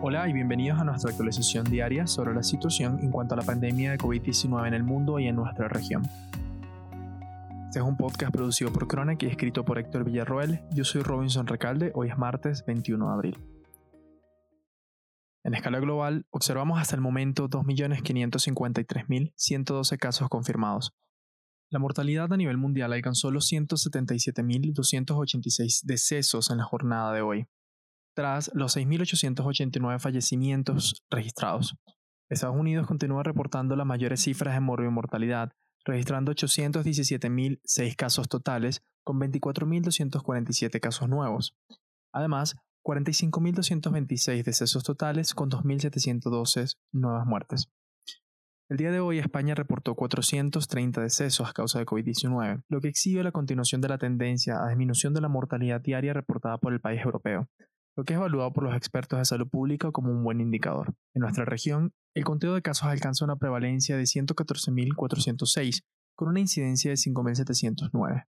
Hola y bienvenidos a nuestra actualización diaria sobre la situación en cuanto a la pandemia de COVID-19 en el mundo y en nuestra región. Este es un podcast producido por Chronic y escrito por Héctor Villarroel. Yo soy Robinson Recalde, hoy es martes 21 de abril. En escala global, observamos hasta el momento 2.553.112 casos confirmados. La mortalidad a nivel mundial alcanzó los 177.286 decesos en la jornada de hoy, tras los 6.889 fallecimientos registrados. Estados Unidos continúa reportando las mayores cifras de mortalidad, registrando 817.006 casos totales, con 24.247 casos nuevos. Además, 45.226 decesos totales, con 2.712 nuevas muertes. El día de hoy España reportó 430 decesos a causa de COVID-19, lo que exhibe la continuación de la tendencia a disminución de la mortalidad diaria reportada por el país europeo, lo que es evaluado por los expertos de salud pública como un buen indicador. En nuestra región, el conteo de casos alcanza una prevalencia de 114.406, con una incidencia de 5.709.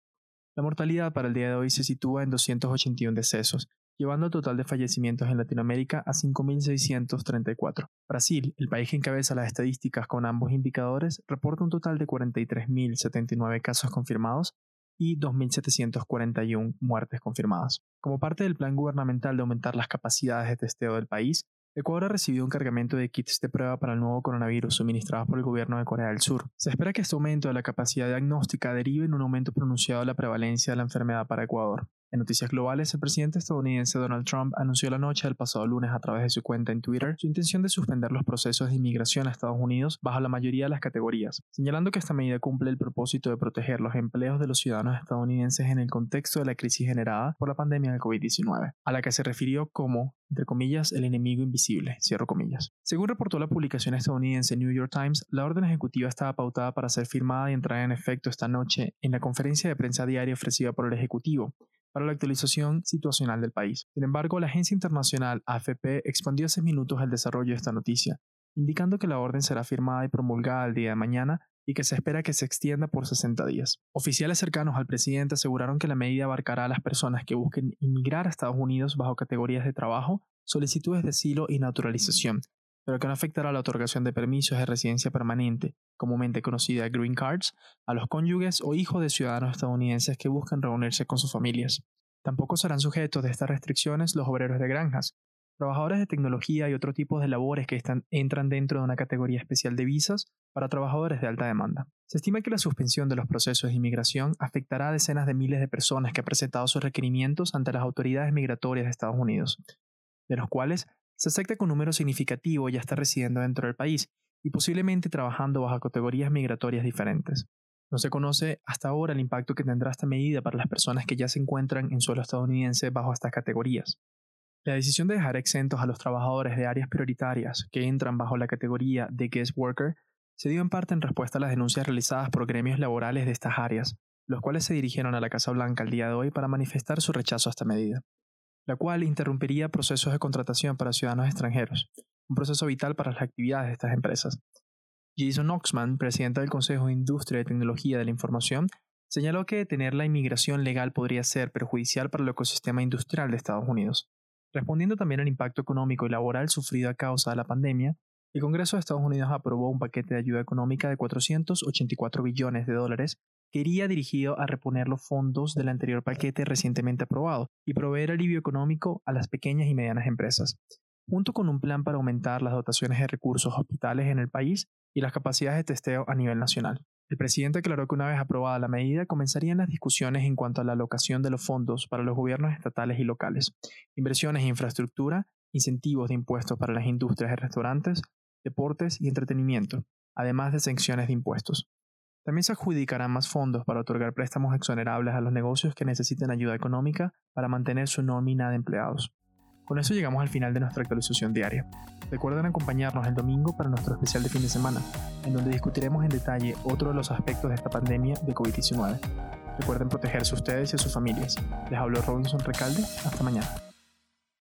La mortalidad para el día de hoy se sitúa en 281 decesos, llevando el total de fallecimientos en Latinoamérica a 5.634. Brasil, el país que encabeza las estadísticas con ambos indicadores, reporta un total de 43.079 casos confirmados y 2.741 muertes confirmadas. Como parte del plan gubernamental de aumentar las capacidades de testeo del país, Ecuador ha recibido un cargamento de kits de prueba para el nuevo coronavirus suministrados por el gobierno de Corea del Sur. Se espera que este aumento de la capacidad diagnóstica derive en un aumento pronunciado de la prevalencia de la enfermedad para Ecuador. En noticias globales, el presidente estadounidense Donald Trump anunció la noche del pasado lunes a través de su cuenta en Twitter su intención de suspender los procesos de inmigración a Estados Unidos bajo la mayoría de las categorías, señalando que esta medida cumple el propósito de proteger los empleos de los ciudadanos estadounidenses en el contexto de la crisis generada por la pandemia de COVID-19, a la que se refirió como, entre comillas, el enemigo invisible, cierro comillas. Según reportó la publicación estadounidense New York Times, la orden ejecutiva estaba pautada para ser firmada y entrar en efecto esta noche en la conferencia de prensa diaria ofrecida por el Ejecutivo, para la actualización situacional del país. Sin embargo, la agencia internacional AFP expandió hace minutos el desarrollo de esta noticia, indicando que la orden será firmada y promulgada el día de mañana y que se espera que se extienda por 60 días. Oficiales cercanos al presidente aseguraron que la medida abarcará a las personas que busquen inmigrar a Estados Unidos bajo categorías de trabajo, solicitudes de asilo y naturalización, pero que no afectará la otorgación de permisos de residencia permanente, comúnmente conocida Green Cards, a los cónyuges o hijos de ciudadanos estadounidenses que buscan reunirse con sus familias. Tampoco serán sujetos de estas restricciones los obreros de granjas, trabajadores de tecnología y otro tipo de labores que entran dentro de una categoría especial de visas para trabajadores de alta demanda. Se estima que la suspensión de los procesos de inmigración afectará a decenas de miles de personas que han presentado sus requerimientos ante las autoridades migratorias de Estados Unidos, de los cuales se acepta que un número significativo ya está residiendo dentro del país y posiblemente trabajando bajo categorías migratorias diferentes. No se conoce hasta ahora el impacto que tendrá esta medida para las personas que ya se encuentran en suelo estadounidense bajo estas categorías. La decisión de dejar exentos a los trabajadores de áreas prioritarias que entran bajo la categoría de guest worker se dio en parte en respuesta a las denuncias realizadas por gremios laborales de estas áreas, los cuales se dirigieron a la Casa Blanca el día de hoy para manifestar su rechazo a esta medida la cual interrumpiría procesos de contratación para ciudadanos extranjeros, un proceso vital para las actividades de estas empresas. Jason Oxman, presidente del Consejo de Industria y Tecnología de la Información, señaló que detener la inmigración legal podría ser perjudicial para el ecosistema industrial de Estados Unidos. Respondiendo también al impacto económico y laboral sufrido a causa de la pandemia, el Congreso de Estados Unidos aprobó un paquete de ayuda económica de 484 billones de dólares que iría dirigido a reponer los fondos del anterior paquete recientemente aprobado y proveer alivio económico a las pequeñas y medianas empresas, junto con un plan para aumentar las dotaciones de recursos hospitales en el país y las capacidades de testeo a nivel nacional. El presidente aclaró que una vez aprobada la medida comenzarían las discusiones en cuanto a la alocación de los fondos para los gobiernos estatales y locales, inversiones en infraestructura, incentivos de impuestos para las industrias de restaurantes, deportes y entretenimiento, además de sanciones de impuestos. También se adjudicarán más fondos para otorgar préstamos exonerables a los negocios que necesiten ayuda económica para mantener su nómina de empleados. Con eso llegamos al final de nuestra actualización diaria. Recuerden acompañarnos el domingo para nuestro especial de fin de semana, en donde discutiremos en detalle otro de los aspectos de esta pandemia de COVID-19. Recuerden protegerse ustedes y a sus familias. Les habló Robinson Recalde. Hasta mañana.